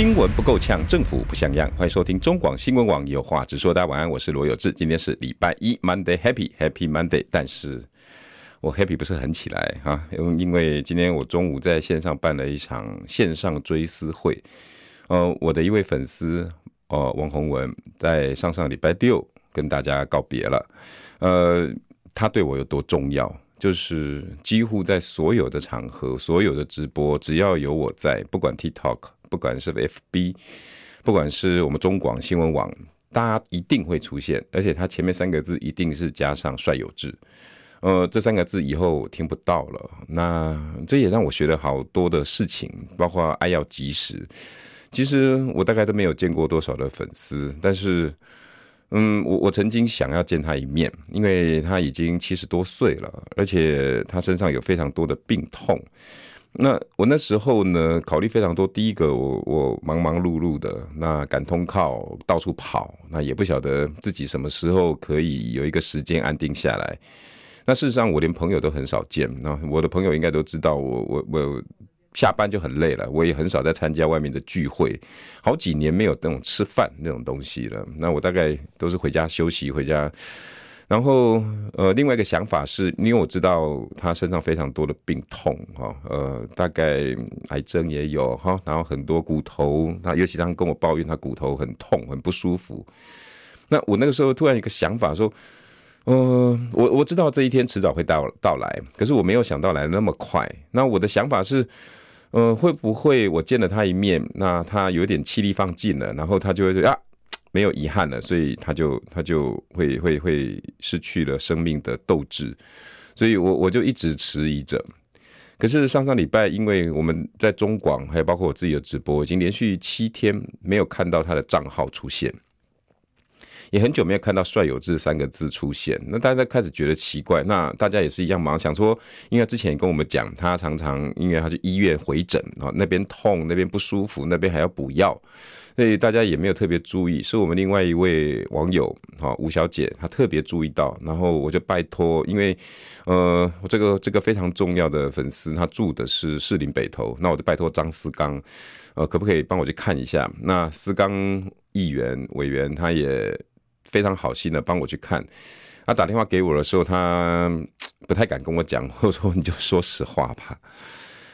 新闻不够呛，政府不像样。欢迎收听中广新闻网有话直说。大家晚安，我是罗有志。今天是礼拜一，Monday Happy Happy Monday。但是我 Happy 不是很起来哈，因因为今天我中午在线上办了一场线上追思会。呃，我的一位粉丝呃，王洪文在上上礼拜六跟大家告别了。呃，他对我有多重要？就是几乎在所有的场合、所有的直播，只要有我在，不管 TikTok。不管是 FB，不管是我们中广新闻网，大家一定会出现，而且它前面三个字一定是加上帅有志，呃，这三个字以后听不到了。那这也让我学了好多的事情，包括爱要及时。其实我大概都没有见过多少的粉丝，但是，嗯，我我曾经想要见他一面，因为他已经七十多岁了，而且他身上有非常多的病痛。那我那时候呢，考虑非常多。第一个，我我忙忙碌碌的，那赶通告，到处跑，那也不晓得自己什么时候可以有一个时间安定下来。那事实上，我连朋友都很少见。那我的朋友应该都知道我，我我我下班就很累了，我也很少在参加外面的聚会，好几年没有那种吃饭那种东西了。那我大概都是回家休息，回家。然后，呃，另外一个想法是，因为我知道他身上非常多的病痛，哈，呃，大概癌症也有，哈，然后很多骨头，他尤其他跟我抱怨他骨头很痛，很不舒服。那我那个时候突然一个想法说，呃，我我知道这一天迟早会到到来，可是我没有想到来的那么快。那我的想法是，呃，会不会我见了他一面，那他有点气力放尽了，然后他就会说啊。没有遗憾了，所以他就他就会会会失去了生命的斗志，所以我我就一直迟疑着。可是上上礼拜，因为我们在中广，还有包括我自己的直播，已经连续七天没有看到他的账号出现，也很久没有看到“帅有志”三个字出现，那大家开始觉得奇怪。那大家也是一样忙，想说，因为之前跟我们讲，他常常因为他去医院回诊啊，那边痛，那边不舒服，那边还要补药。所以大家也没有特别注意，是我们另外一位网友哈吴小姐，她特别注意到，然后我就拜托，因为呃我这个这个非常重要的粉丝，他住的是士林北投，那我就拜托张思刚，呃可不可以帮我去看一下？那思刚议员委员他也非常好心的帮我去看，他打电话给我的时候，他 不太敢跟我讲，我说你就说实话吧。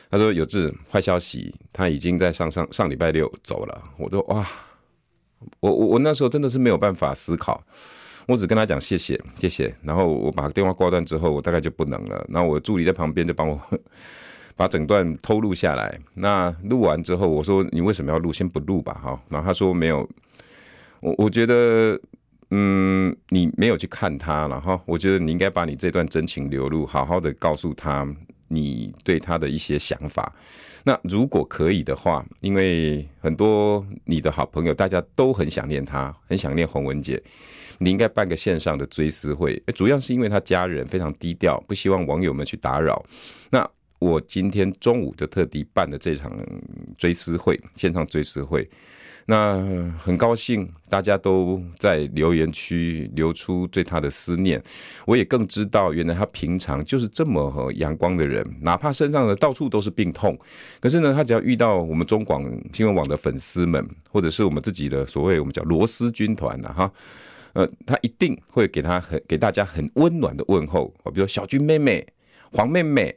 他说：“有志，坏消息，他已经在上上上礼拜六走了。”我说：“哇，我我我那时候真的是没有办法思考，我只跟他讲谢谢谢谢。然后我把电话挂断之后，我大概就不能了。然后我助理在旁边就帮我 把整段偷录下来。那录完之后，我说：你为什么要录？先不录吧，哈。然后他说：没有，我我觉得，嗯，你没有去看他了，哈。我觉得你应该把你这段真情流露，好好的告诉他。”你对他的一些想法，那如果可以的话，因为很多你的好朋友，大家都很想念他，很想念洪文杰，你应该办个线上的追思会，主要是因为他家人非常低调，不希望网友们去打扰。那我今天中午就特地办了这场追思会，线上追思会。那很高兴，大家都在留言区留出对他的思念。我也更知道，原来他平常就是这么阳光的人，哪怕身上的到处都是病痛，可是呢，他只要遇到我们中广新闻网的粉丝们，或者是我们自己的所谓我们叫螺丝军团呐，哈，呃，他一定会给他很给大家很温暖的问候，比如小军妹妹、黄妹妹。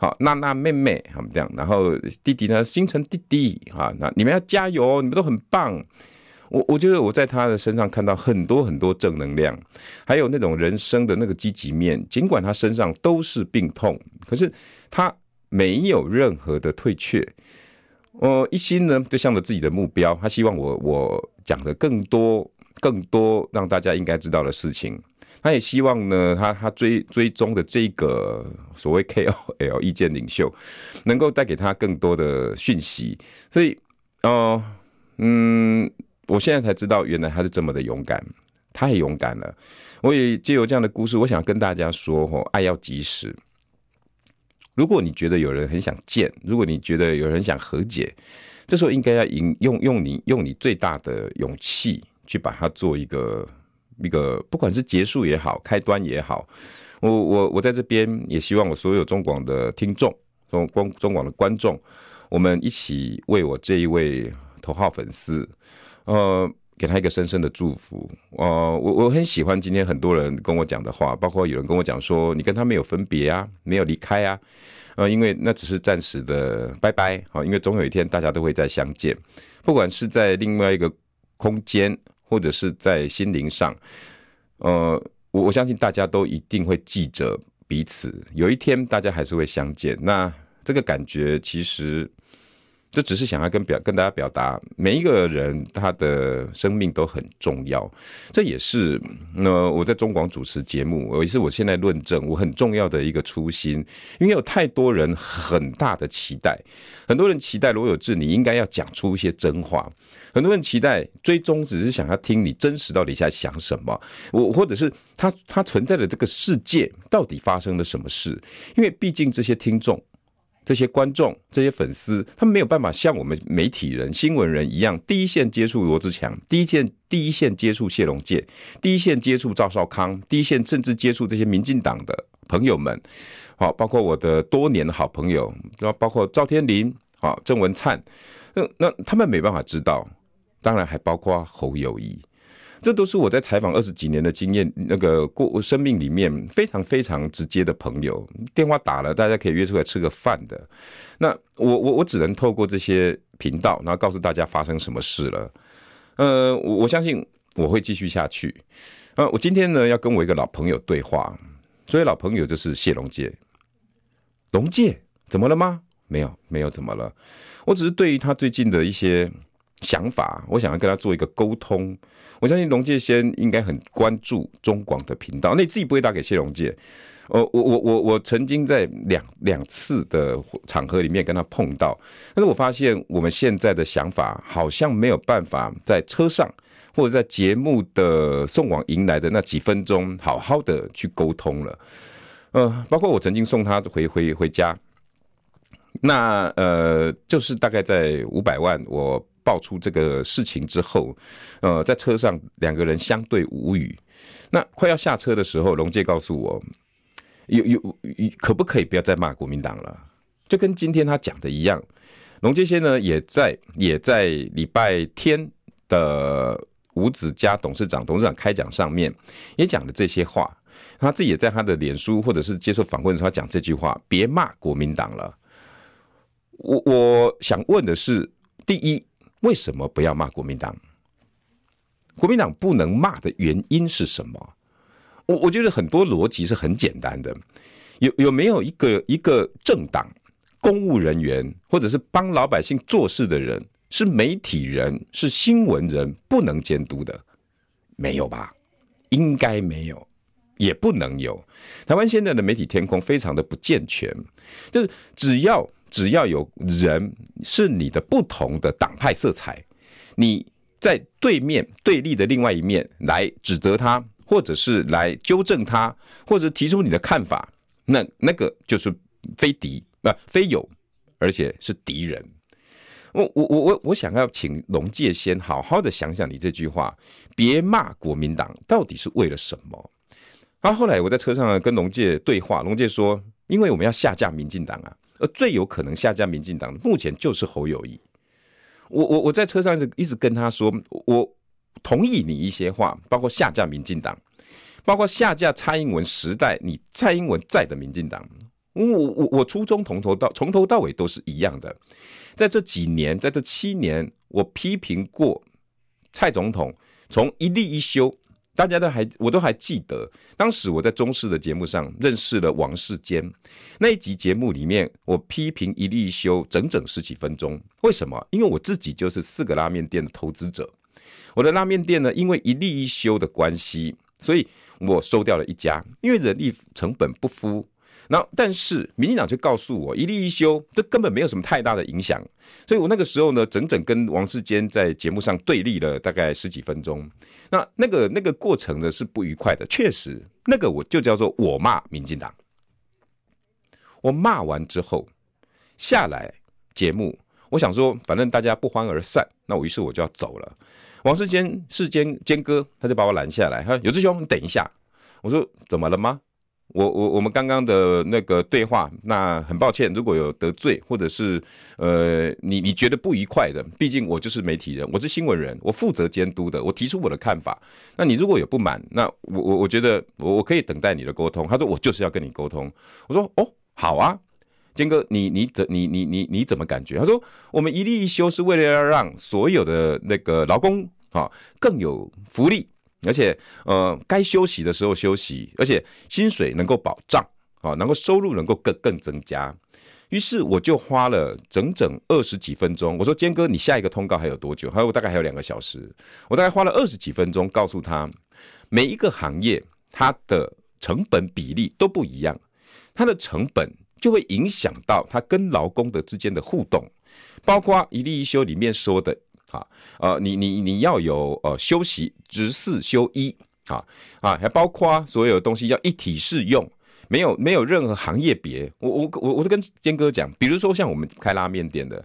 好，娜娜妹妹，他们这样，然后弟弟呢，星辰弟弟，哈，那你们要加油，你们都很棒。我我觉得我在他的身上看到很多很多正能量，还有那种人生的那个积极面。尽管他身上都是病痛，可是他没有任何的退却。我一心呢，就向着自己的目标，他希望我我讲的更多更多让大家应该知道的事情。他也希望呢，他他追追踪的这个所谓 KOL 意见领袖，能够带给他更多的讯息。所以，哦，嗯，我现在才知道，原来他是这么的勇敢。太勇敢了。我也借由这样的故事，我想跟大家说：哦，爱要及时。如果你觉得有人很想见，如果你觉得有人想和解，这时候应该要引用用你用你最大的勇气去把它做一个一个，不管是结束也好，开端也好。我我我在这边也希望我所有中广的听众，中广中广的观众，我们一起为我这一位头号粉丝，呃。给他一个深深的祝福。呃，我我很喜欢今天很多人跟我讲的话，包括有人跟我讲说，你跟他没有分别啊，没有离开啊，呃，因为那只是暂时的拜拜，好，因为总有一天大家都会再相见，不管是在另外一个空间，或者是在心灵上，呃，我我相信大家都一定会记着彼此，有一天大家还是会相见。那这个感觉其实。就只是想要跟表跟大家表达，每一个人他的生命都很重要，这也是那我在中广主持节目，也是我现在论证我很重要的一个初心。因为有太多人很大的期待，很多人期待罗有志你应该要讲出一些真话，很多人期待追踪只是想要听你真实到底在想什么，我或者是他他存在的这个世界到底发生了什么事？因为毕竟这些听众。这些观众、这些粉丝，他们没有办法像我们媒体人、新闻人一样，第一线接触罗志强，第一线第一线接触谢龙介，第一线接触赵少康，第一线甚至接触这些民进党的朋友们，好，包括我的多年的好朋友，包括赵天麟，好，郑文灿，那那他们没办法知道，当然还包括侯友宜。这都是我在采访二十几年的经验，那个过生命里面非常非常直接的朋友，电话打了，大家可以约出来吃个饭的。那我我我只能透过这些频道，然后告诉大家发生什么事了。呃，我我相信我会继续下去。呃，我今天呢要跟我一个老朋友对话，所以老朋友就是谢龙介。龙介怎么了吗？没有，没有怎么了。我只是对于他最近的一些。想法，我想要跟他做一个沟通。我相信龙介先应该很关注中广的频道，那你自己不会打给谢龙介？呃，我我我我曾经在两两次的场合里面跟他碰到，但是我发现我们现在的想法好像没有办法在车上或者在节目的送往迎来的那几分钟好好的去沟通了。呃，包括我曾经送他回回回家，那呃就是大概在五百万我。爆出这个事情之后，呃，在车上两个人相对无语。那快要下车的时候，龙介告诉我，有有可不可以不要再骂国民党了？就跟今天他讲的一样，龙介先呢也在也在礼拜天的吴子嘉董事长董事长开讲上面也讲了这些话。他自己也在他的脸书或者是接受访问的时候讲这句话：别骂国民党了。我我想问的是，第一。为什么不要骂国民党？国民党不能骂的原因是什么？我我觉得很多逻辑是很简单的。有有没有一个一个政党公务人员或者是帮老百姓做事的人是媒体人是新闻人不能监督的？没有吧？应该没有，也不能有。台湾现在的媒体天空非常的不健全，就是只要。只要有人是你的不同的党派色彩，你在对面对立的另外一面来指责他，或者是来纠正他，或者提出你的看法，那那个就是非敌啊，非友，而且是敌人。我我我我我想要请龙介先好好的想想你这句话，别骂国民党到底是为了什么？然后后来我在车上跟龙介对话，龙介说，因为我们要下架民进党啊。而最有可能下架民进党的，目前就是侯友谊。我我我在车上一直跟他说，我同意你一些话，包括下架民进党，包括下架蔡英文时代你蔡英文在的民进党。我我我初衷从头到从头到尾都是一样的。在这几年，在这七年，我批评过蔡总统从一立一休。大家都还，我都还记得，当时我在中视的节目上认识了王世坚。那一集节目里面，我批评一例一休整整十几分钟。为什么？因为我自己就是四个拉面店的投资者。我的拉面店呢，因为一例一修的关系，所以我收掉了一家，因为人力成本不敷。然后，但是民进党却告诉我一例一休，这根本没有什么太大的影响。所以我那个时候呢，整整跟王世坚在节目上对立了大概十几分钟。那那个那个过程呢是不愉快的，确实，那个我就叫做我骂民进党。我骂完之后下来节目，我想说，反正大家不欢而散，那我于是我就要走了。王世坚世坚坚哥他就把我拦下来，他说：“有志兄，你等一下。”我说：“怎么了吗？”我我我们刚刚的那个对话，那很抱歉，如果有得罪或者是呃你你觉得不愉快的，毕竟我就是媒体人，我是新闻人，我负责监督的，我提出我的看法。那你如果有不满，那我我我觉得我我可以等待你的沟通。他说我就是要跟你沟通。我说哦好啊，坚哥你你怎你你你你怎么感觉？他说我们一例一休是为了要让所有的那个劳工啊更有福利。而且，呃，该休息的时候休息，而且薪水能够保障，啊，能够收入能够更更增加。于是我就花了整整二十几分钟。我说：“坚哥，你下一个通告还有多久？”还有大概还有两个小时。我大概花了二十几分钟告诉他，每一个行业它的成本比例都不一样，它的成本就会影响到它跟劳工的之间的互动，包括一例一休里面说的。啊，呃，你你你要有呃休息，直四休一，啊啊，还包括所有东西要一体适用，没有没有任何行业别。我我我我都跟坚哥讲，比如说像我们开拉面店的，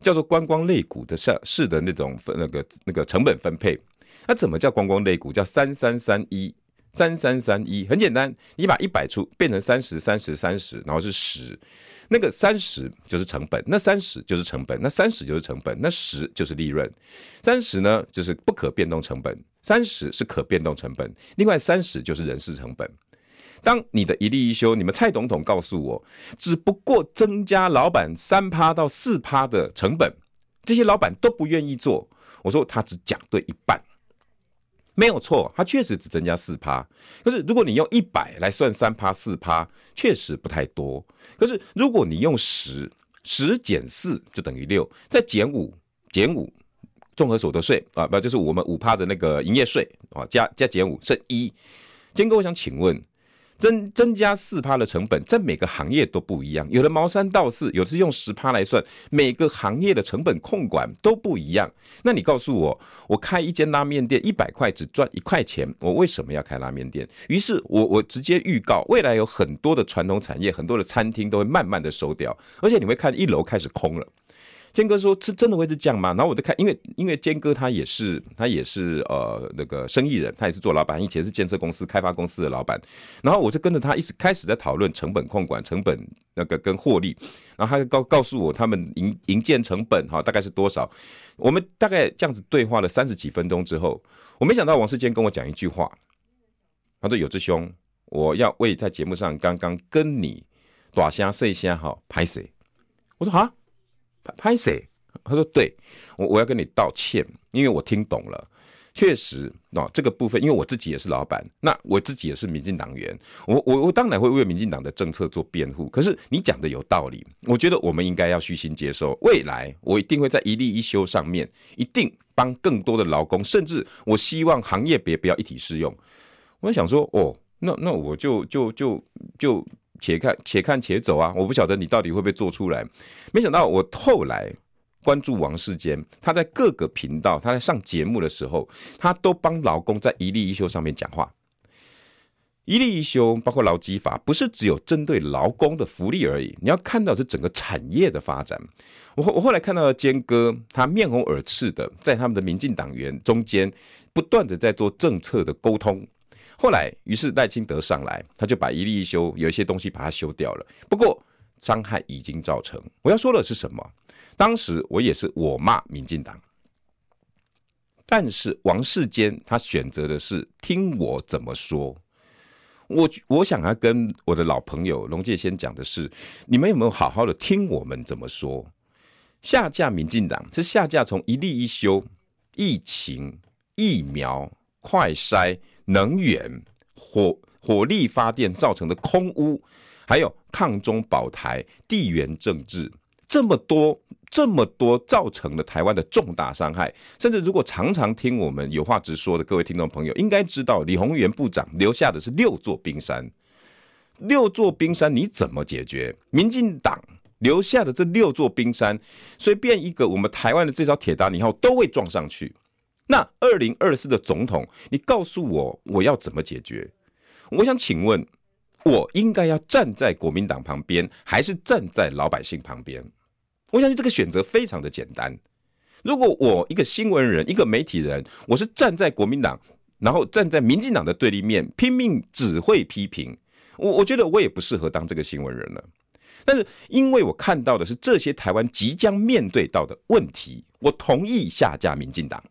叫做观光类股的上市的那种分那个那个成本分配，那怎么叫观光类股？叫三三三一，三三三一，很简单，你把一百出变成三十，三十，三十，然后是十。那个三十就是成本，那三十就是成本，那三十就是成本，那十就是利润。三十呢就是不可变动成本，三十是可变动成本，另外三十就是人事成本。当你的一利一休，你们蔡总统告诉我，只不过增加老板三趴到四趴的成本，这些老板都不愿意做。我说他只讲对一半。没有错，它确实只增加四趴。可是如果你用一百来算三趴四趴，确实不太多。可是如果你用十，十减四就等于六，再减五，减五，综合所得税啊，不就是我们五趴的那个营业税啊，加加减五剩一。坚哥，我想请问。增增加四趴的成本，在每个行业都不一样，有的毛三到四，有的是用十趴来算，每个行业的成本控管都不一样。那你告诉我，我开一间拉面店，一百块只赚一块钱，我为什么要开拉面店？于是我我直接预告，未来有很多的传统产业，很多的餐厅都会慢慢的收掉，而且你会看一楼开始空了。坚哥说：“是真的会是这样吗？”然后我就看，因为因为坚哥他也是他也是呃那个生意人，他也是做老板，以前是建设公司、开发公司的老板。然后我就跟着他一直开始在讨论成本控管、成本那个跟获利。然后他就告告诉我他们营营建成本哈大概是多少。我们大概这样子对话了三十几分钟之后，我没想到王世坚跟我讲一句话，他说：“有志兄，我要为在节目上刚刚跟你大声细声哈拍谢。”我说：“啊。”拍谁？他说：“对，我我要跟你道歉，因为我听懂了。确实，哦，这个部分，因为我自己也是老板，那我自己也是民进党员，我我我当然会为民进党的政策做辩护。可是你讲的有道理，我觉得我们应该要虚心接受。未来我一定会在一例一休上面，一定帮更多的劳工，甚至我希望行业别不要一体适用。我想说，哦，那那我就就就就。且看且看且走啊！我不晓得你到底会不会做出来。没想到我后来关注王世坚，他在各个频道，他在上节目的时候，他都帮劳工在一例一休上面讲话。一例一休包括劳基法，不是只有针对劳工的福利而已。你要看到是整个产业的发展。我我后来看到坚哥，他面红耳赤的在他们的民进党员中间，不断的在做政策的沟通。后来，于是赖清德上来，他就把一例一休有一些东西把它修掉了。不过伤害已经造成。我要说的是什么？当时我也是我骂民进党，但是王世坚他选择的是听我怎么说。我我想要跟我的老朋友龙介先讲的是，你们有没有好好的听我们怎么说？下架民进党是下架从一例一休、疫情、疫苗、快筛。能源、火火力发电造成的空污，还有抗中保台、地缘政治，这么多这么多造成了台湾的重大伤害。甚至如果常常听我们有话直说的各位听众朋友，应该知道李鸿源部长留下的是六座冰山。六座冰山你怎么解决？民进党留下的这六座冰山，随便一个我们台湾的这艘铁达尼号都会撞上去。那二零二四的总统，你告诉我我要怎么解决？我想请问，我应该要站在国民党旁边，还是站在老百姓旁边？我相信这个选择非常的简单。如果我一个新闻人，一个媒体人，我是站在国民党，然后站在民进党的对立面，拼命只会批评，我我觉得我也不适合当这个新闻人了。但是因为我看到的是这些台湾即将面对到的问题，我同意下架民进党。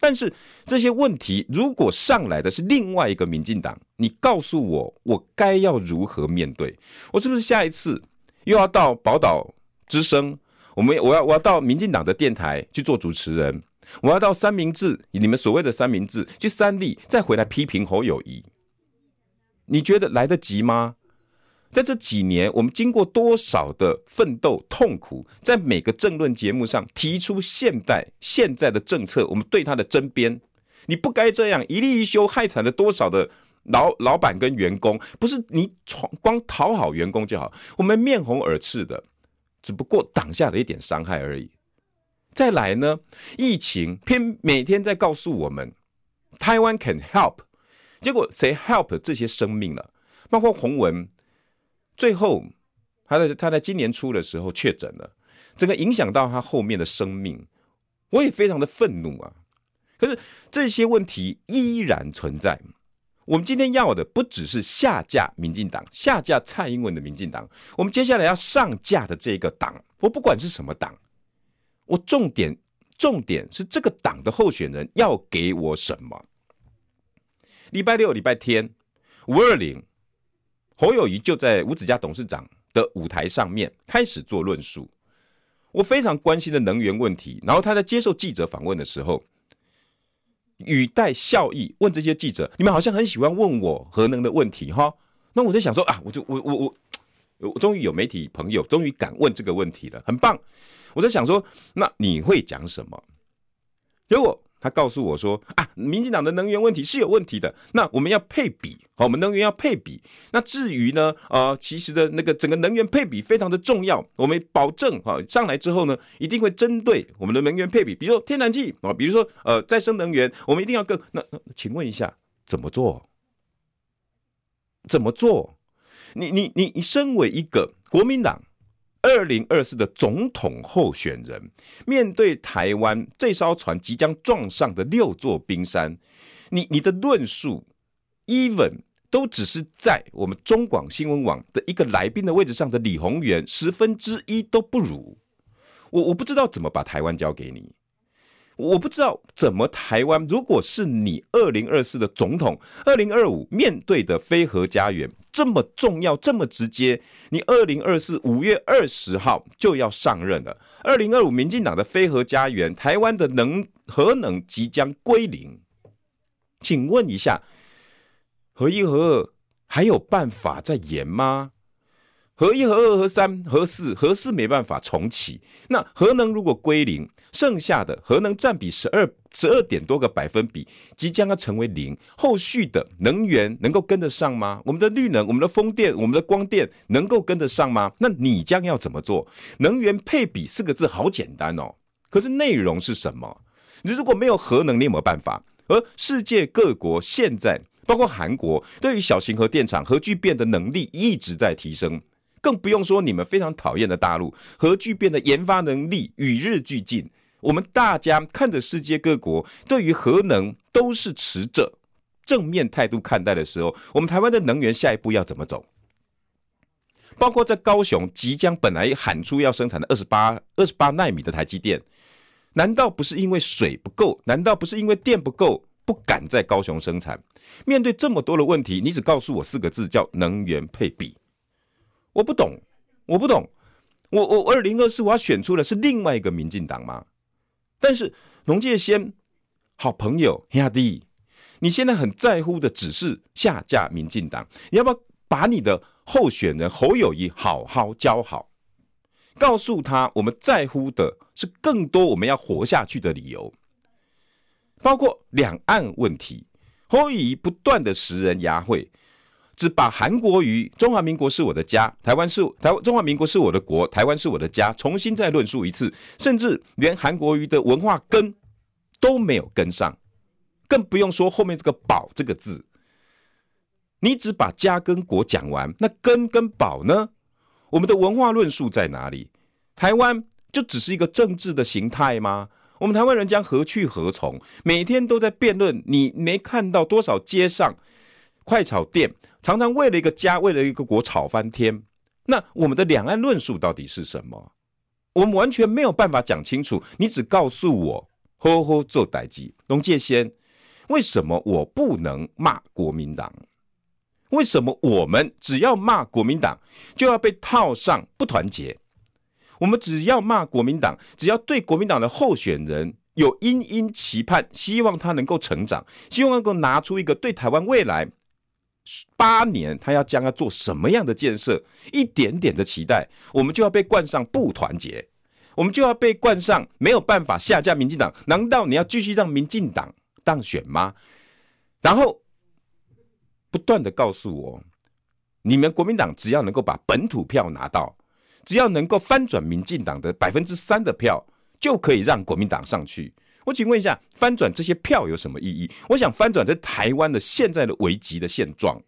但是这些问题如果上来的是另外一个民进党，你告诉我，我该要如何面对？我是不是下一次又要到宝岛之声？我们我要我要到民进党的电台去做主持人？我要到三明治，你们所谓的三明治去三立，再回来批评侯友宜？你觉得来得及吗？在这几年，我们经过多少的奋斗、痛苦，在每个政论节目上提出现代现在的政策，我们对他的争辩，你不该这样一例一休，害惨了多少的老 老板跟员工？不是你闯光讨好员工就好，我们面红耳赤的，只不过挡下了一点伤害而已。再来呢，疫情偏每天在告诉我们，台湾 can help，结果谁 help 这些生命了？包括洪文。最后，他在他在今年初的时候确诊了，整个影响到他后面的生命，我也非常的愤怒啊！可是这些问题依然存在。我们今天要的不只是下架民进党，下架蔡英文的民进党，我们接下来要上架的这个党，我不管是什么党，我重点重点是这个党的候选人要给我什么？礼拜六、礼拜天，五二零。侯友宜就在吴子嘉董事长的舞台上面开始做论述，我非常关心的能源问题。然后他在接受记者访问的时候，语带笑意问这些记者：“你们好像很喜欢问我核能的问题哈？”那我在想说啊，我就我我我我终于有媒体朋友终于敢问这个问题了，很棒。我在想说，那你会讲什么？结果。他告诉我说：“啊，民进党的能源问题是有问题的，那我们要配比，好，我们能源要配比。那至于呢，呃，其实的那个整个能源配比非常的重要，我们保证哈上来之后呢，一定会针对我们的能源配比，比如说天然气啊，比如说呃再生能源，我们一定要更。那那请问一下，怎么做？怎么做？你你你你身为一个国民党。”二零二四的总统候选人，面对台湾这艘船即将撞上的六座冰山，你你的论述，even 都只是在我们中广新闻网的一个来宾的位置上的李宏源十分之一都不如。我我不知道怎么把台湾交给你。我不知道怎么台湾，如果是你二零二四的总统，二零二五面对的非核家园这么重要，这么直接，你二零二四五月二十号就要上任了。二零二五民进党的非核家园，台湾的能核能即将归零，请问一下，核一核二还有办法再延吗？核一、核二、核三、核四，核四没办法重启。那核能如果归零，剩下的核能占比十二十二点多个百分比，即将要成为零。后续的能源能够跟得上吗？我们的绿能、我们的风电、我们的光电能够跟得上吗？那你将要怎么做？能源配比四个字好简单哦，可是内容是什么？你如果没有核能，你有没有办法？而世界各国现在，包括韩国，对于小型核电厂核聚变的能力一直在提升。更不用说你们非常讨厌的大陆，核聚变的研发能力与日俱进。我们大家看着世界各国对于核能都是持着正面态度看待的时候，我们台湾的能源下一步要怎么走？包括在高雄即将本来喊出要生产的二十八二十八纳米的台积电，难道不是因为水不够？难道不是因为电不够，不敢在高雄生产？面对这么多的问题，你只告诉我四个字，叫能源配比。我不懂，我不懂，我我二零二四我要选出的是另外一个民进党吗？但是龙界先好朋友兄弟，你现在很在乎的只是下架民进党，你要不要把你的候选人侯友谊好好教好，告诉他我们在乎的是更多我们要活下去的理由，包括两岸问题，侯友谊不断的食人牙慧。只把韩国瑜、中华民国是我的家，台湾是台，中华民国是我的国，台湾是我的家，重新再论述一次，甚至连韩国瑜的文化根都没有跟上，更不用说后面这个“宝”这个字。你只把家跟国讲完，那根跟宝呢？我们的文化论述在哪里？台湾就只是一个政治的形态吗？我们台湾人将何去何从？每天都在辩论，你没看到多少街上快炒店常常为了一个家，为了一个国吵翻天？那我们的两岸论述到底是什么？我们完全没有办法讲清楚。你只告诉我，呵呵做代志。龙介先，为什么我不能骂国民党？为什么我们只要骂国民党就要被套上不团结？我们只要骂国民党，只要对国民党的候选人有殷殷期盼，希望他能够成长，希望能够拿出一个对台湾未来八年他要将要做什么样的建设，一点点的期待，我们就要被冠上不团结，我们就要被冠上没有办法下架民进党。难道你要继续让民进党当选吗？然后。不断的告诉我，你们国民党只要能够把本土票拿到，只要能够翻转民进党的百分之三的票，就可以让国民党上去。我请问一下，翻转这些票有什么意义？我想翻转在台湾的现在的危机的现状，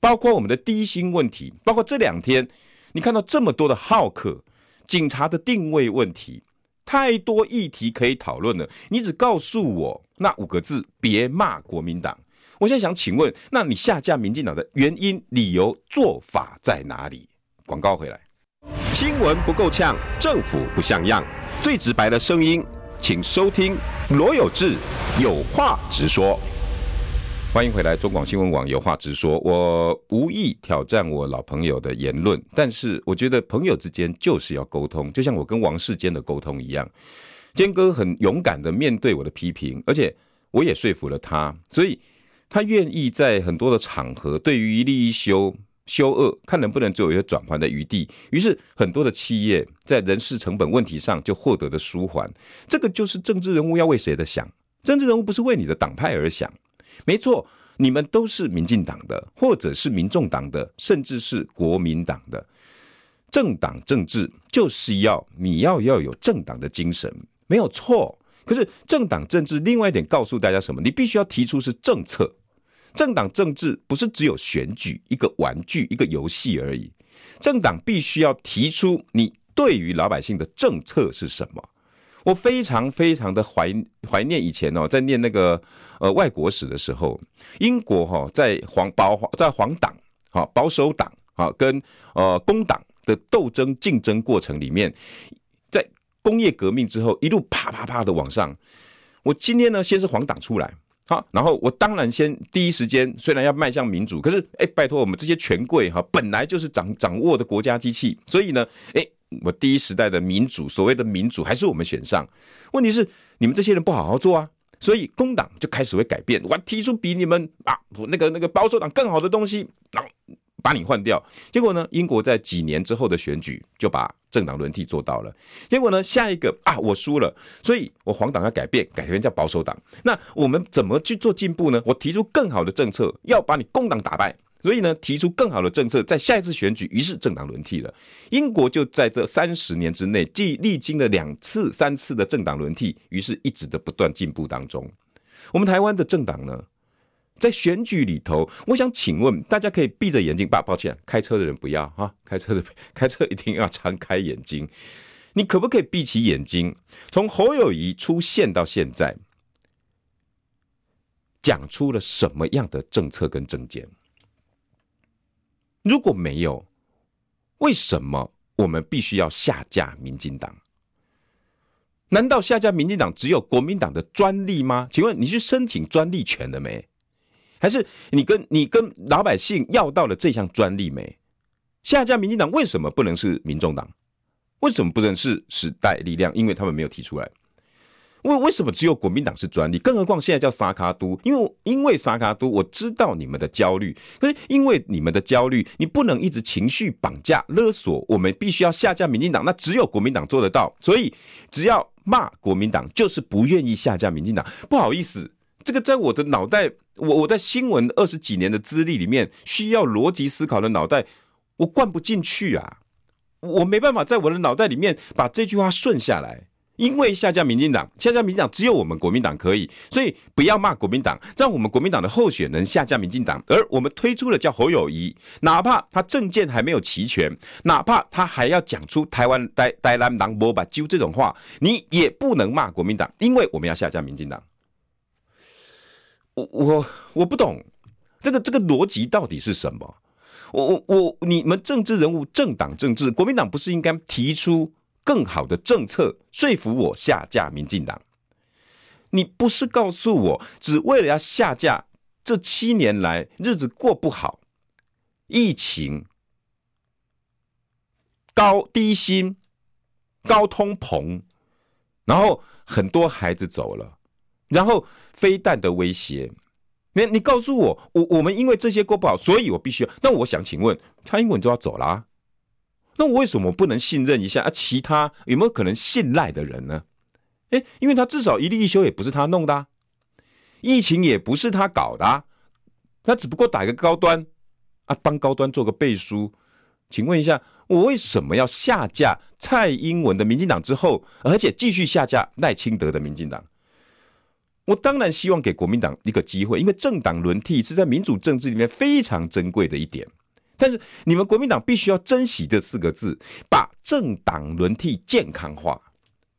包括我们的低薪问题，包括这两天你看到这么多的好客，警察的定位问题，太多议题可以讨论了。你只告诉我那五个字：别骂国民党。我现在想请问，那你下架民进党的原因、理由、做法在哪里？广告回来，新闻不够呛，政府不像样，最直白的声音，请收听罗有志有话直说。欢迎回来，中广新闻网有话直说。我无意挑战我老朋友的言论，但是我觉得朋友之间就是要沟通，就像我跟王世坚的沟通一样。坚哥很勇敢的面对我的批评，而且我也说服了他，所以。他愿意在很多的场合，对于一例一休、休恶，看能不能就有一些转换的余地。于是，很多的企业在人事成本问题上就获得了舒缓。这个就是政治人物要为谁的想？政治人物不是为你的党派而想。没错，你们都是民进党的，或者是民众党的，甚至是国民党的。政党政治就是要你要要有政党的精神，没有错。可是政党政治另外一点告诉大家什么？你必须要提出是政策。政党政治不是只有选举一个玩具一个游戏而已。政党必须要提出你对于老百姓的政策是什么。我非常非常的怀怀念以前哦，在念那个呃外国史的时候，英国哈在黄保在黄党哈保守党哈跟呃工党的斗争竞争过程里面，在。工业革命之后，一路啪啪啪的往上。我今天呢，先是黄党出来，好，然后我当然先第一时间，虽然要迈向民主，可是哎，拜托我们这些权贵哈，本来就是掌掌握的国家机器，所以呢，哎，我第一时代的民主，所谓的民主，还是我们选上。问题是你们这些人不好好做啊，所以工党就开始会改变，我提出比你们啊那个那个保守党更好的东西，然后把你换掉。结果呢，英国在几年之后的选举就把。政党轮替做到了，结果呢？下一个啊，我输了，所以我黄党要改变，改成叫保守党。那我们怎么去做进步呢？我提出更好的政策，要把你工党打败。所以呢，提出更好的政策，在下一次选举，于是政党轮替了。英国就在这三十年之内，既历经了两次、三次的政党轮替，于是一直的不断进步当中。我们台湾的政党呢？在选举里头，我想请问大家可以闭着眼睛，爸，抱歉，开车的人不要哈，开车的 开车一定要张开眼睛。你可不可以闭起眼睛？从侯友宜出现到现在，讲出了什么样的政策跟政见？如果没有，为什么我们必须要下架民进党？难道下架民进党只有国民党的专利吗？请问你去申请专利权了没？还是你跟你跟老百姓要到了这项专利没？下架民进党为什么不能是民众党？为什么不能是时代力量？因为他们没有提出来。为为什么只有国民党是专利？更何况现在叫三脚督，因为因为三脚督，我知道你们的焦虑，可是因为你们的焦虑，你不能一直情绪绑架勒索，我们必须要下架民进党，那只有国民党做得到。所以只要骂国民党，就是不愿意下架民进党。不好意思，这个在我的脑袋。我我在新闻二十几年的资历里面，需要逻辑思考的脑袋，我灌不进去啊！我没办法在我的脑袋里面把这句话顺下来。因为下架民进党，下架民进党只有我们国民党可以，所以不要骂国民党，让我们国民党的候选人下架民进党，而我们推出了叫侯友谊，哪怕他政见还没有齐全，哪怕他还要讲出台湾台台南人无目睭这种话，你也不能骂国民党，因为我们要下架民进党。我我我不懂这个这个逻辑到底是什么？我我我，你们政治人物政党政治，国民党不是应该提出更好的政策说服我下架民进党？你不是告诉我，只为了要下架这七年来日子过不好，疫情、高低薪、高通膨，然后很多孩子走了，然后飞弹的威胁。你你告诉我，我我们因为这些过不好，所以我必须要。那我想请问，蔡英文就要走啦？那我为什么不能信任一下啊？其他有没有可能信赖的人呢？诶，因为他至少一例一休也不是他弄的，疫情也不是他搞的啊，他只不过打一个高端啊，帮高端做个背书。请问一下，我为什么要下架蔡英文的民进党之后，而且继续下架赖清德的民进党？我当然希望给国民党一个机会，因为政党轮替是在民主政治里面非常珍贵的一点。但是你们国民党必须要珍惜这四个字，把政党轮替健康化，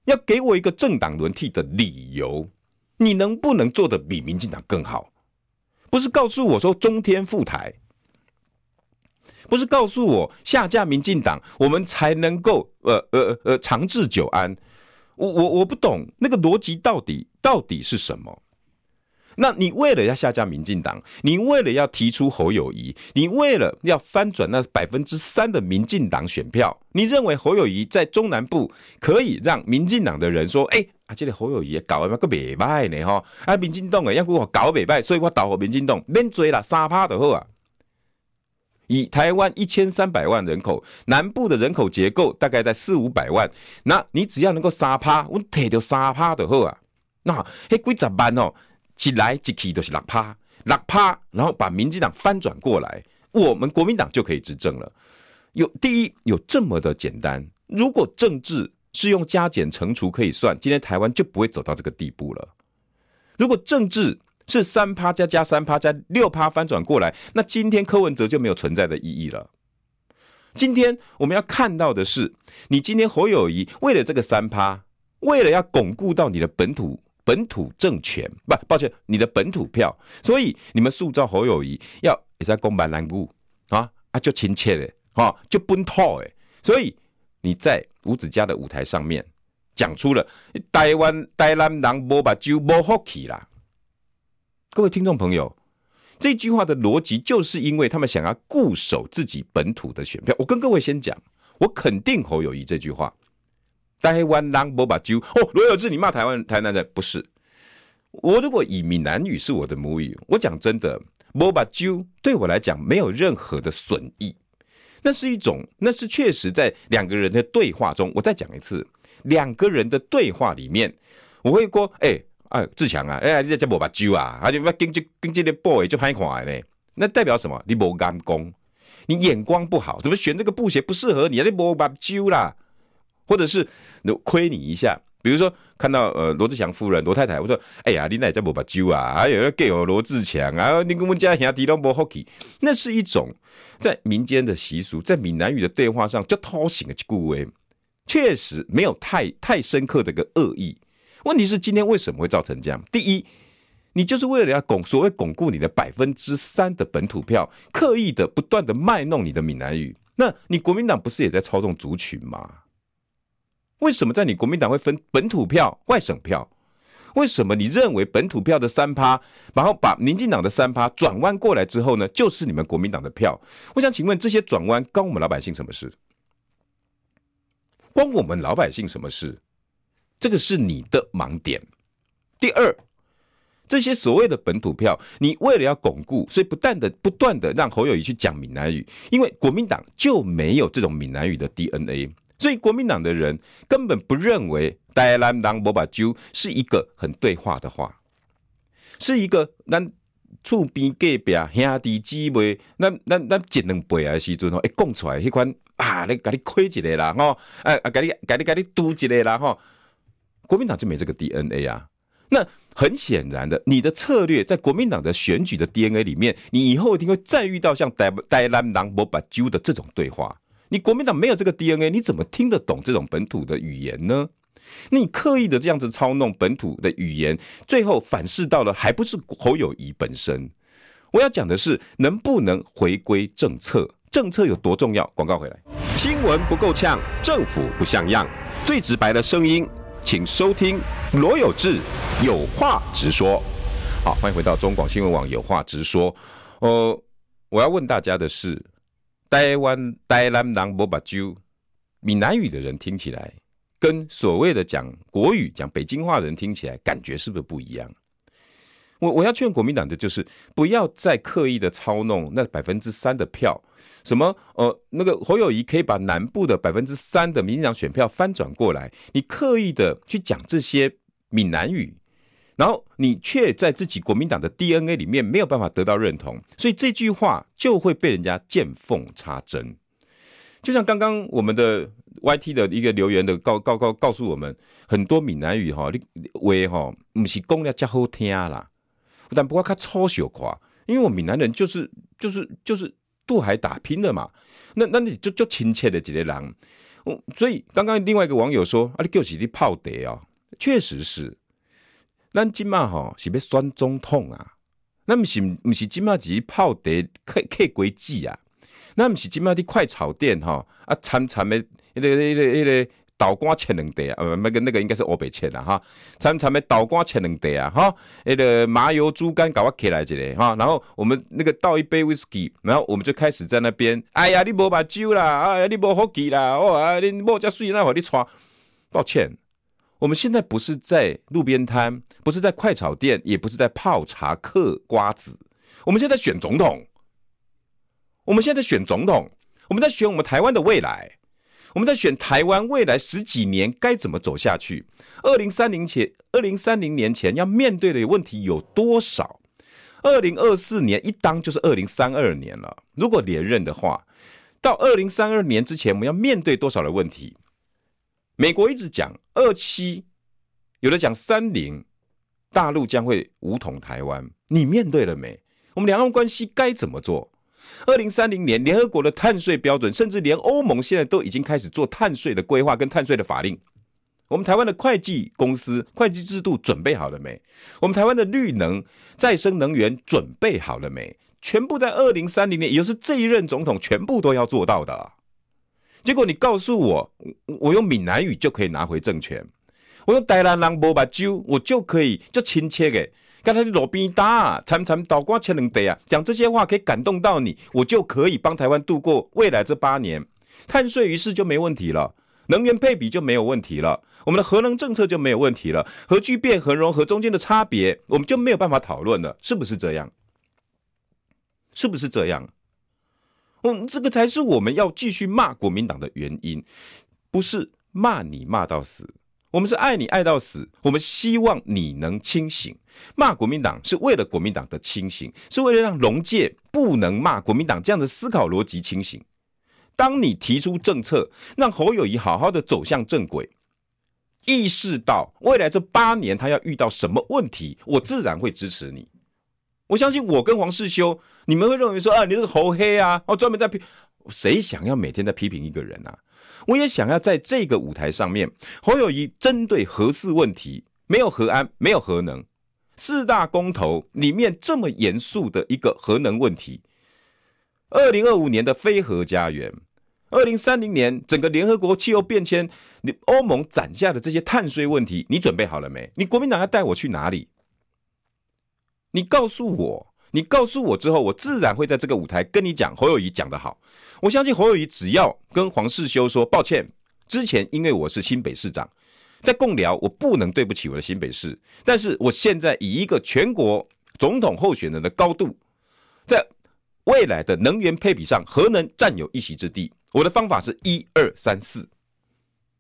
要给我一个政党轮替的理由。你能不能做得比民进党更好？不是告诉我说中天复台，不是告诉我下架民进党，我们才能够呃呃呃长治久安。我我我不懂那个逻辑到底到底是什么？那你为了要下架民进党，你为了要提出侯友谊，你为了要翻转那百分之三的民进党选票，你认为侯友谊在中南部可以让民进党的人说：“哎、欸，啊，这个侯友谊搞的那个袂歹呢，哈，啊，民进党诶，要给我搞袂歹，所以我投给民进党，免追了，三趴就好啊。”以台湾一千三百万人口，南部的人口结构大概在四五百万，那你只要能够三趴，我摕到三趴就好啊。那迄几十万哦。一来一去都是六趴，六趴，然后把民进党翻转过来，我们国民党就可以执政了。有第一有这么的简单，如果政治是用加减乘除可以算，今天台湾就不会走到这个地步了。如果政治是三趴加加三趴加六趴翻转过来，那今天柯文哲就没有存在的意义了。今天我们要看到的是，你今天侯友谊为了这个三趴，为了要巩固到你的本土。本土政权不，抱歉，你的本土票，所以你们塑造侯友谊要也在公办南部啊啊，就亲切的哈，就奔套诶，所以你在吴子嘉的舞台上面讲出了台湾台南人无目睭无福气啦。各位听众朋友，这句话的逻辑就是因为他们想要固守自己本土的选票。我跟各位先讲，我肯定侯友宜这句话。台湾人无目睭哦，罗有志，你骂台湾台南人不是？我如果以闽南语是我的母语，我讲真的，无目睭对我来讲没有任何的损益。那是一种，那是确实在两个人的对话中。我再讲一次，两个人的对话里面，我会说，哎、哎，志强啊，哎、欸，你在讲无目睭啊，啊，就要经济经济的 boy 就歹看的呢。那代表什么？你无眼光，你眼光不好，怎么选这个布鞋不适合你啊？你无目睭啦。或者是亏你一下，比如说看到呃罗志祥夫人罗太太，我说哎呀，你那叫无把揪啊，还有给我罗志强啊，你跟我们家兄弟都无福气，那是一种在民间的习俗，在闽南语的对话上就掏醒了顾威，确实没有太太深刻的一个恶意。问题是今天为什么会造成这样？第一，你就是为了要巩所谓巩固你的百分之三的本土票，刻意的不断的卖弄你的闽南语，那你国民党不是也在操纵族群吗？为什么在你国民党会分本土票、外省票？为什么你认为本土票的三趴，然后把民进党的三趴转弯过来之后呢，就是你们国民党的票？我想请问，这些转弯关我们老百姓什么事？关我们老百姓什么事？这个是你的盲点。第二，这些所谓的本土票，你为了要巩固，所以不断的、不断的让侯友谊去讲闽南语，因为国民党就没有这种闽南语的 DNA。所以国民党的人根本不认为“台南人无目睭”是一个很对话的话，是一个那厝边隔壁兄弟姊妹，咱咱咱一两辈的时阵吼，会讲出来迄款啊，你甲你亏一个啦吼，啊啊，甲你甲你甲你赌一个啦吼，国民党就没这个 DNA 啊。那很显然的，你的策略在国民党的选举的 DNA 里面，你以后一定会再遇到像台台南人无目睭的这种对话。你国民党没有这个 DNA，你怎么听得懂这种本土的语言呢？你刻意的这样子操弄本土的语言，最后反噬到了还不是侯友宜本身。我要讲的是，能不能回归政策？政策有多重要？广告回来，新闻不够呛，政府不像样，最直白的声音，请收听罗有志有话直说。好，欢迎回到中广新闻网有话直说。呃，我要问大家的是，台湾台南人无目睭，闽南语的人听起来。跟所谓的讲国语、讲北京话的人听起来感觉是不是不一样？我我要劝国民党的就是不要再刻意的操弄那百分之三的票，什么呃那个侯友谊可以把南部的百分之三的民进党选票翻转过来，你刻意的去讲这些闽南语，然后你却在自己国民党的 DNA 里面没有办法得到认同，所以这句话就会被人家见缝插针。就像刚刚我们的 YT 的一个留言的告告告告诉我们，很多闽南语哈，你话哈不是讲了较好听啦，但不过他超小夸，因为我闽南人就是就是就是渡海打拼的嘛，那那你就就亲切的几个人，所以刚刚另外一个网友说啊，你就是你泡茶哦，确实是，咱今嘛哈是要选总统啊，那不是不是今嘛只是泡茶客客规矩啊。那不是今麦的快炒店哈啊，惨惨的，那个那个那个豆干切两块啊，呃，那个那个应该是欧北切的哈，惨惨的豆干切两块啊，哈，那个麻油猪肝搞我起来一个哈，然后我们那个倒一杯威士忌然后我们就开始在那边，哎呀，你无把酒啦，哎呀，你无福气啦，哦啊，你莫加水那会你穿，抱歉，我们现在不是在路边摊，不是在快炒店，也不是在泡茶嗑瓜子，我们现在选总统。我们现在选总统，我们在选我们台湾的未来，我们在选台湾未来十几年该怎么走下去。二零三零前，二零三零年前要面对的问题有多少？二零二四年一当就是二零三二年了。如果连任的话，到二零三二年之前，我们要面对多少的问题？美国一直讲二七，有的讲三零，大陆将会武统台湾。你面对了没？我们两岸关系该怎么做？二零三零年，联合国的碳税标准，甚至连欧盟现在都已经开始做碳税的规划跟碳税的法令。我们台湾的会计公司会计制度准备好了没？我们台湾的绿能再生能源准备好了没？全部在二零三零年，也就是这一任总统全部都要做到的。结果你告诉我，我用闽南语就可以拿回政权，我用台南人无目睭，我就可以就亲切的。刚才路边打，参参倒瓜切两地啊，讲这些话可以感动到你，我就可以帮台湾度过未来这八年。碳税于是就没问题了，能源配比就没有问题了，我们的核能政策就没有问题了，核聚变、核融合中间的差别，我们就没有办法讨论了，是不是这样？是不是这样？嗯，这个才是我们要继续骂国民党的原因，不是骂你骂到死。我们是爱你爱到死，我们希望你能清醒。骂国民党是为了国民党的清醒，是为了让龙界不能骂国民党这样的思考逻辑清醒。当你提出政策，让侯友宜好好的走向正轨，意识到未来这八年他要遇到什么问题，我自然会支持你。我相信我跟黄世修，你们会认为说啊，你这个侯黑啊，哦，专门在批，谁想要每天在批评一个人啊？我也想要在这个舞台上面，侯友谊针对核四问题，没有核安，没有核能，四大公投里面这么严肃的一个核能问题，二零二五年的非核家园，二零三零年整个联合国气候变迁，你欧盟攒下的这些碳税问题，你准备好了没？你国民党要带我去哪里？你告诉我。你告诉我之后，我自然会在这个舞台跟你讲。侯友谊讲得好，我相信侯友谊只要跟黄世修说抱歉，之前因为我是新北市长，在贡寮我不能对不起我的新北市，但是我现在以一个全国总统候选人的高度，在未来的能源配比上，核能占有一席之地。我的方法是一二三四，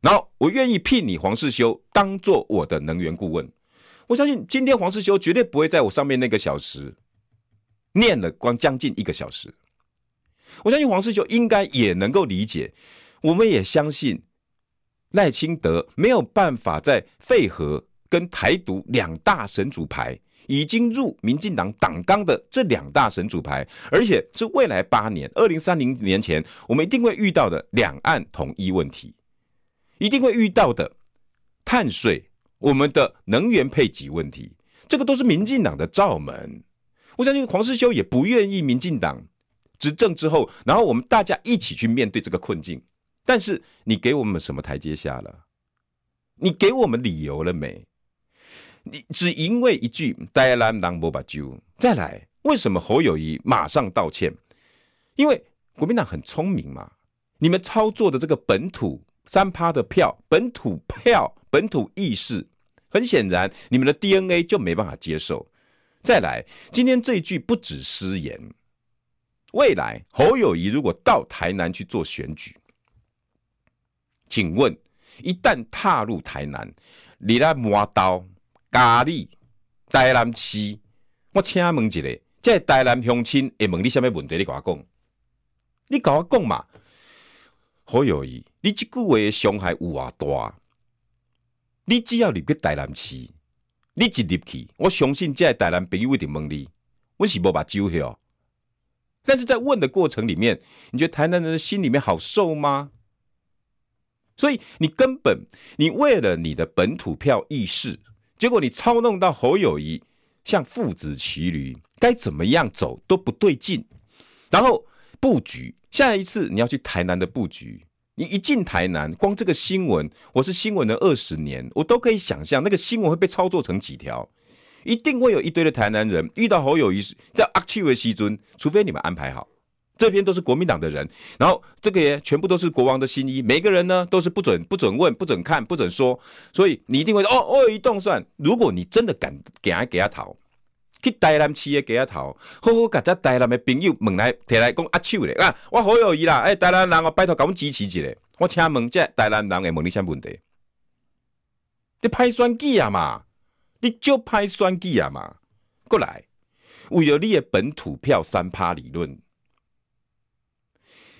然后我愿意聘你黄世修当做我的能源顾问。我相信今天黄世修绝对不会在我上面那个小时。念了光将近一个小时。我相信黄士修应该也能够理解，我们也相信赖清德没有办法在废核跟台独两大神主牌已经入民进党党纲的这两大神主牌，而且是未来八年二零三零年前我们一定会遇到的两岸统一问题，一定会遇到的碳税、我们的能源配给问题，这个都是民进党的罩门。我相信黄士修也不愿意民进党。执政之后，然后我们大家一起去面对这个困境。但是你给我们什么台阶下了？你给我们理由了没？你只因为一句“台南人没目睭”，再来，为什么侯友宜马上道歉？因为国民党很聪明嘛，你们操作的这个本土三趴的票，本土票，本土意识，很显然你们的 DNA 就没办法接受。再来，今天这一句不止失言。未来侯友谊如果到台南去做选举，请问一旦踏入台南，你来磨刀咖喱台南市，我请问一下，这台南乡亲会问你什么问题？你跟我讲，你跟我讲嘛。侯友谊，你这句话的伤害有偌大？你只要入去台南市，你一入去，我相信这台南朋友一定问你，我是无目睭晓。但是在问的过程里面，你觉得台南人的心里面好受吗？所以你根本你为了你的本土票意识，结果你操弄到侯友谊像父子骑驴，该怎么样走都不对劲。然后布局下一次你要去台南的布局，你一进台南，光这个新闻，我是新闻的二十年，我都可以想象那个新闻会被操作成几条。一定会有一堆的台南人遇到侯友谊在阿七维西尊，除非你们安排好，这边都是国民党的人，然后这个也全部都是国王的新衣，每个人呢都是不准不准问、不准看、不准说，所以你一定会哦哦一动算。如果你真的敢给他给他逃，去台南市的街头，好好把这台南的朋友问来提来讲阿七嘞啊，我好友宜啦，哎台南人我拜托给我支持一下，我请问这台南人会问你啥问题？你拍算计啊嘛？你就拍选举啊嘛，过来为了你的本土票三趴理论，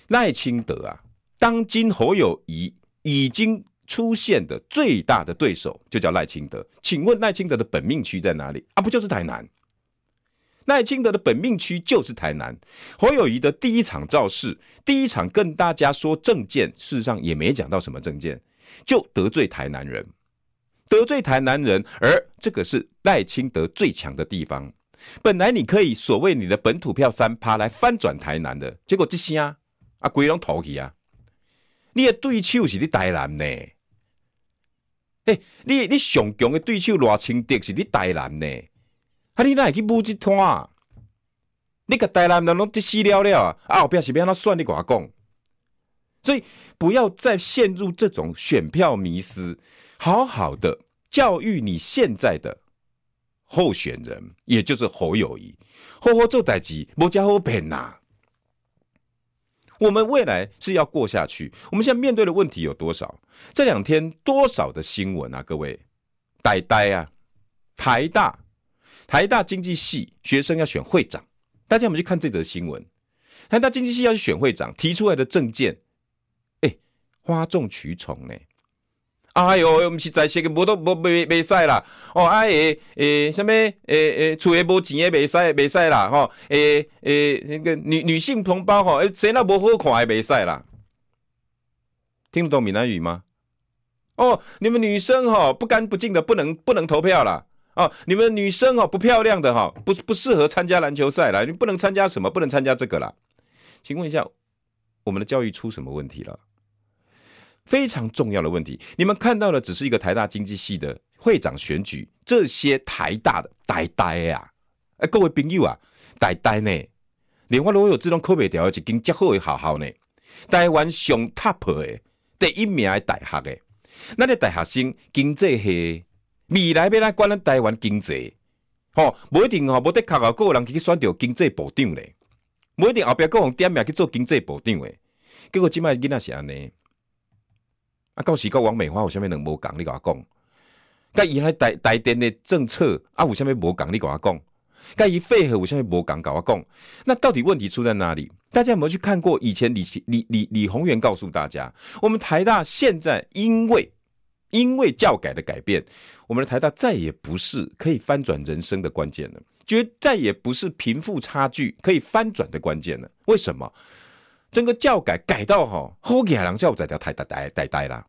赖清德啊，当今侯友谊已经出现的最大的对手就叫赖清德。请问赖清德的本命区在哪里啊？不就是台南？赖清德的本命区就是台南。侯友谊的第一场造势，第一场跟大家说政见，事实上也没讲到什么政见，就得罪台南人。得罪台南人，而这个是赖清德最强的地方。本来你可以所谓你的本土票三趴来翻转台南的，结果这些啊，啊，鬼拢投去啊！你的对手是你台南呢？欸、你你上强的对手赖清德是你台南呢？啊，你哪会去武这摊啊？你个台南人拢得死了了啊！啊，后边是要安怎算？你跟我讲。所以不要再陷入这种选票迷失。好好的教育你现在的候选人，也就是侯友谊，好好做代志，莫家好骗呐。我们未来是要过下去，我们现在面对的问题有多少？这两天多少的新闻啊，各位，呆呆啊，台大台大经济系学生要选会长，大家我们去看这则新闻，台大经济系要去选会长，提出来的政见，哎，哗众取宠呢。哎呦，毋是在说个无都无袂袂使啦！哦，啊诶诶，什么诶诶，厝诶无钱诶袂使袂使啦！吼，诶诶，那个女女性同胞吼，诶生得无好看诶袂使啦！听得懂闽南语吗？哦，你们女生吼不干不净的不能不能投票啦！哦，你们女生哦不漂亮的哈，不不适合参加篮球赛啦，你不能参加什么？不能参加这个啦。请问一下，我们的教育出什么问题了？非常重要的问题，你们看到的只是一个台大经济系的会长选举，这些台大的呆呆呀，哎，各位朋友啊，呆呆呢，连我如果有这种口碑调，一间较好的好好呢，台湾上 top 的第一名的大学的，那个大学生经济系，未来要来管咱台湾经济，吼，不一定吼，无得学校个人去选择经济部长咧，不一定后边个人点名去做经济部长诶，结果即摆囡仔是安尼。啊，到时个王美花有啥物能无讲？你甲我讲。甲伊迄台台电的政策啊，有啥物无讲？你甲我讲。甲伊废和我现在没敢搞啊讲，那到底问题出在哪里？大家有没有去看过以前李李李李鸿源告诉大家，我们台大现在因为因为教改的改变，我们的台大再也不是可以翻转人生的关键了，绝再也不是贫富差距可以翻转的关键了。为什么？整个教改改到哈，好几人叫在条台大呆呆呆啦，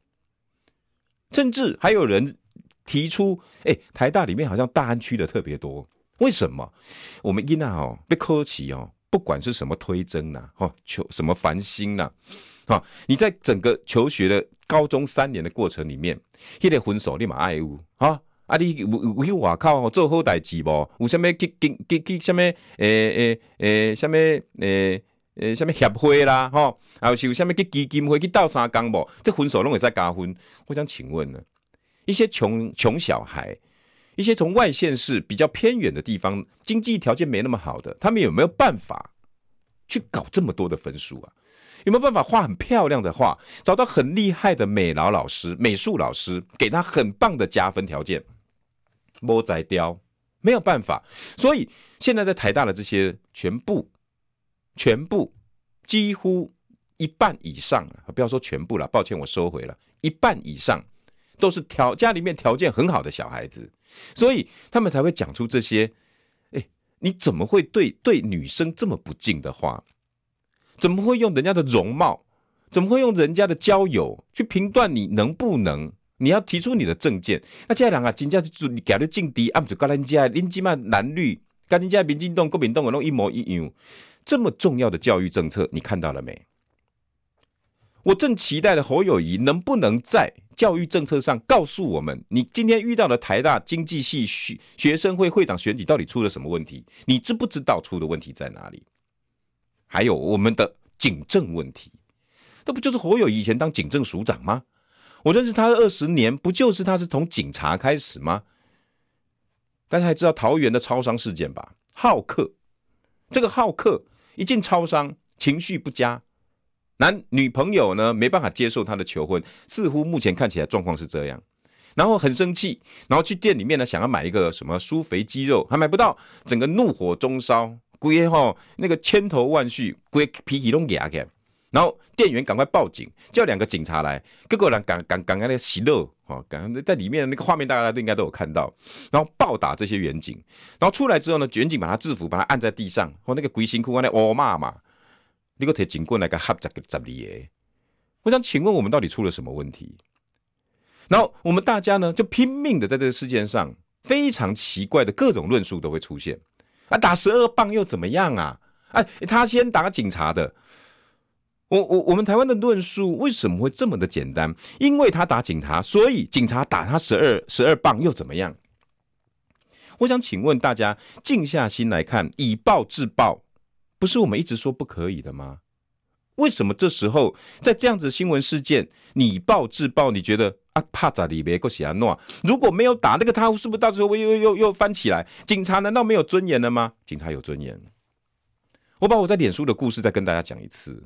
甚至还有人提出，哎、欸，台大里面好像大安区的特别多，为什么？我们因那哦被科起哦，不管是什么推甄呐，哦求什么繁星呐，啊，你在整个求学的高中三年的过程里面，迄个分数你嘛爱有啊？啊，你有有去外口做好代志无？有啥物去去去去啥物？诶诶诶，啥物诶？诶，啥物协会啦，吼，还有是有什么去基金会去斗三工无？这分数拢会再加分。我想请问呢，一些穷穷小孩，一些从外县市比较偏远的地方，经济条件没那么好的，他们有没有办法去搞这么多的分数啊？有没有办法画很漂亮的画，找到很厉害的美劳老师、美术老师，给他很棒的加分条件？摸仔雕没有办法，所以现在在台大的这些全部。全部几乎一半以上，不要说全部了，抱歉，我收回了。一半以上都是条家里面条件很好的小孩子，所以他们才会讲出这些。哎，你怎么会对对女生这么不敬的话？怎么会用人家的容貌？怎么会用人家的交友去评断你能不能？你要提出你的政见。那这两个真正就你给的境地，按住跟人家林基曼蓝绿，跟人家民进党、国民党都一模一样。这么重要的教育政策，你看到了没？我正期待的侯友宜能不能在教育政策上告诉我们，你今天遇到的台大经济系学学生会会长选举到底出了什么问题？你知不知道出的问题在哪里？还有我们的警政问题，那不就是侯友以前当警政署长吗？我认识他二十年，不就是他是从警察开始吗？大家还知道桃园的超商事件吧？好客。这个好客一进超商，情绪不佳，男女朋友呢没办法接受他的求婚，似乎目前看起来状况是这样，然后很生气，然后去店里面呢想要买一个什么舒肥鸡肉，还买不到，整个怒火中烧，龟吼那个千头万绪，龟脾气都压起来。然后店员赶快报警，叫两个警察来，各个人赶赶赶快那个洗肉，哦，赶在里面那个画面，大家都应该都有看到。然后暴打这些员警，然后出来之后呢，员警把他制服，把他按在地上，哦，那个鬼辛苦啊，那哦骂嘛，你个铁警棍来个哈十个十里耶。我想请问我们到底出了什么问题？然后我们大家呢就拼命的在这个事件上，非常奇怪的各种论述都会出现啊，打十二棒又怎么样啊？哎，他先打警察的。我我我们台湾的论述为什么会这么的简单？因为他打警察，所以警察打他十二十二棒又怎么样？我想请问大家，静下心来看，以暴制暴，不是我们一直说不可以的吗？为什么这时候在这样子新闻事件，你以暴制暴，你觉得啊怕咋的别个西亚诺？如果没有打那个他，是不是到时候又又又翻起来？警察难道没有尊严了吗？警察有尊严。我把我在脸书的故事再跟大家讲一次。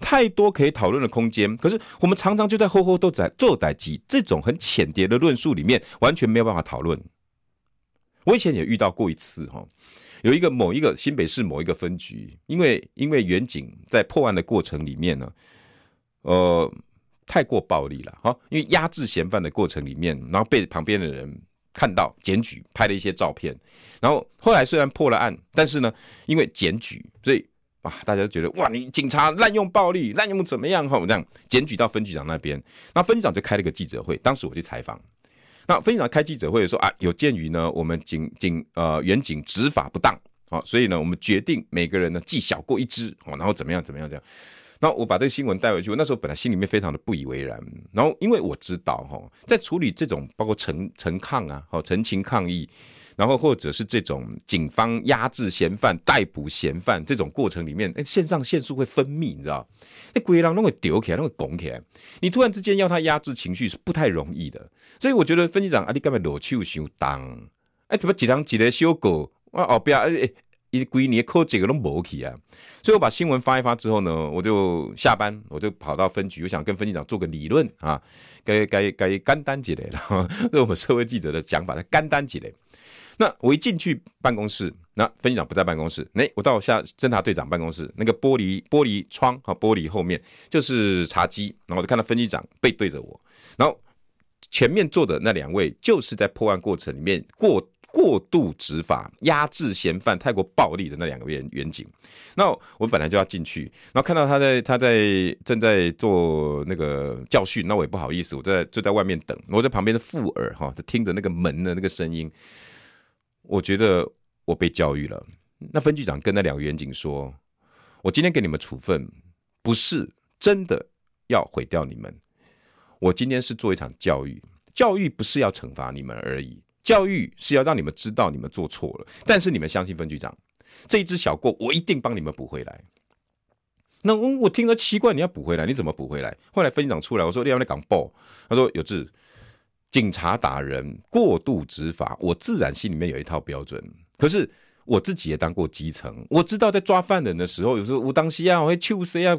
太多可以讨论的空间，可是我们常常就在厚厚都在做代志这种很浅碟的论述里面，完全没有办法讨论。我以前也遇到过一次哈，有一个某一个新北市某一个分局，因为因为员警在破案的过程里面呢，呃，太过暴力了哈，因为压制嫌犯的过程里面，然后被旁边的人看到检举拍了一些照片，然后后来虽然破了案，但是呢，因为检举，所以。哇！大家都觉得哇，你警察滥用暴力，滥用怎么样？哈，这样检举到分局长那边，那分局长就开了个记者会。当时我去采访，那非常开记者会说啊，有鉴于呢，我们警警呃员警执法不当，好，所以呢，我们决定每个人呢记小过一支，哦，然后怎么样怎么样这样。那我把这个新闻带回去，我那时候本来心里面非常的不以为然，然后因为我知道哈，在处理这种包括陈陈抗啊，好陈情抗议。然后或者是这种警方压制嫌犯、逮捕嫌犯这种过程里面，哎，肾上腺素会分泌，你知道？那鬼狼都会丢起来，都会拱起来。你突然之间要他压制情绪是不太容易的。所以我觉得分局长啊，你干嘛裸手相当？哎，怎么几张几个小狗？我后边哎，一几年扣几个都没去啊。所以我把新闻发一发之后呢，我就下班，我就跑到分局，我想跟分局长做个理论啊，该该该干单几类了。对我们社会记者的讲法，该干单几类。那我一进去办公室，那分局长不在办公室，哎，我到下侦查队长办公室，那个玻璃玻璃窗和玻璃后面就是茶几，然后我就看到分局长背对着我，然后前面坐的那两位就是在破案过程里面过。过度执法、压制嫌犯、太过暴力的那两个员员警，那我本来就要进去，然后看到他在他在正在做那个教训，那我也不好意思，我在就在外面等，我在旁边的附耳哈，就听着那个门的那个声音，我觉得我被教育了。那分局长跟那两个员警说：“我今天给你们处分，不是真的要毁掉你们，我今天是做一场教育，教育不是要惩罚你们而已。”教育是要让你们知道你们做错了，但是你们相信分局长，这一只小过我一定帮你们补回来。那我我听着奇怪，你要补回来，你怎么补回来？后来分局长出来，我说你要来港报，他说有志，警察打人过度执法，我自然心里面有一套标准，可是。我自己也当过基层，我知道在抓犯人的时候，有时候我当西啊，我会糗谁啊，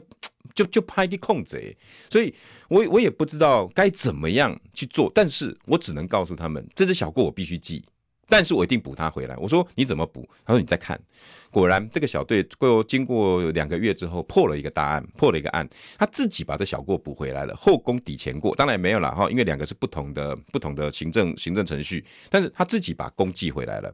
就就拍个空贼，所以我我也不知道该怎么样去做，但是我只能告诉他们，这只小过我必须记，但是我一定补他回来。我说你怎么补？他说你再看，果然这个小队过经过两个月之后破了一个大案，破了一个案，他自己把这小过补回来了，后功抵前过，当然没有了哈，因为两个是不同的不同的行政行政程序，但是他自己把功记回来了。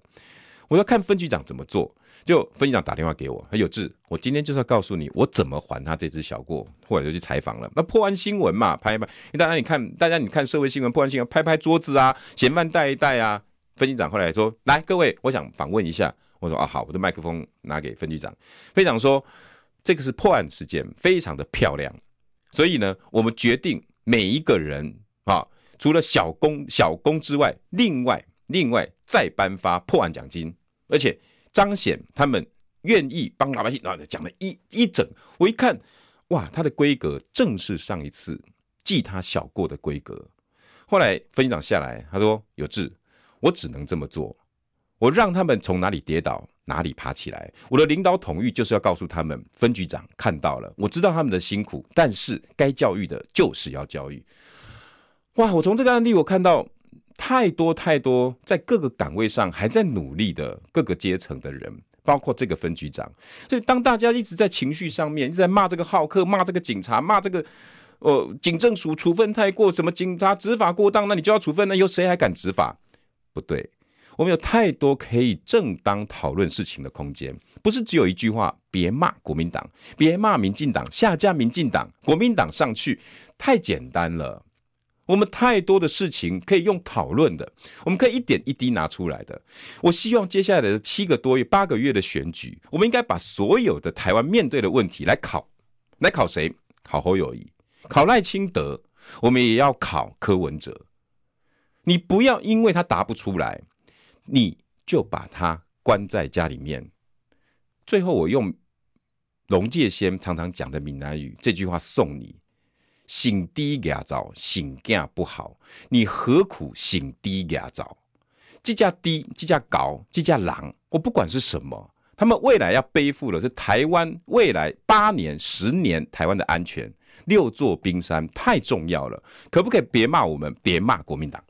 我要看分局长怎么做，就分局长打电话给我，很有志，我今天就是要告诉你，我怎么还他这只小过，后来就去采访了。那破案新闻嘛，拍一拍，大家你看，大家你看社会新闻，破案新闻，拍拍桌子啊，嫌犯带一带啊。分局长后来说，来各位，我想访问一下。我说啊好，我的麦克风拿给分局长。分局长说，这个是破案事件，非常的漂亮，所以呢，我们决定每一个人啊，除了小功小功之外，另外。另外再颁发破案奖金，而且彰显他们愿意帮老百姓。然后讲了一一整，我一看，哇，他的规格正是上一次记他小过的规格。后来分局长下来，他说：“有志，我只能这么做，我让他们从哪里跌倒哪里爬起来。我的领导统御就是要告诉他们，分局长看到了，我知道他们的辛苦，但是该教育的就是要教育。”哇，我从这个案例我看到。太多太多，在各个岗位上还在努力的各个阶层的人，包括这个分局长。所以，当大家一直在情绪上面，一直在骂这个好客，骂这个警察，骂这个呃警政署处分太过，什么警察执法过当，那你就要处分，那有谁还敢执法？不对，我们有太多可以正当讨论事情的空间，不是只有一句话：别骂国民党，别骂民进党，下架民进党，国民党上去，太简单了。我们太多的事情可以用讨论的，我们可以一点一滴拿出来的。我希望接下来的七个多月、八个月的选举，我们应该把所有的台湾面对的问题来考，来考谁？考侯友宜，考赖清德，我们也要考柯文哲。你不要因为他答不出来，你就把他关在家里面。最后，我用龙介先常常讲的闽南语这句话送你。醒低牙早，心惊不好。你何苦醒低牙早？这架低，这架高，这架狼，我不管是什么，他们未来要背负的是台湾未来八年、十年台湾的安全。六座冰山太重要了，可不可以别骂我们，别骂国民党？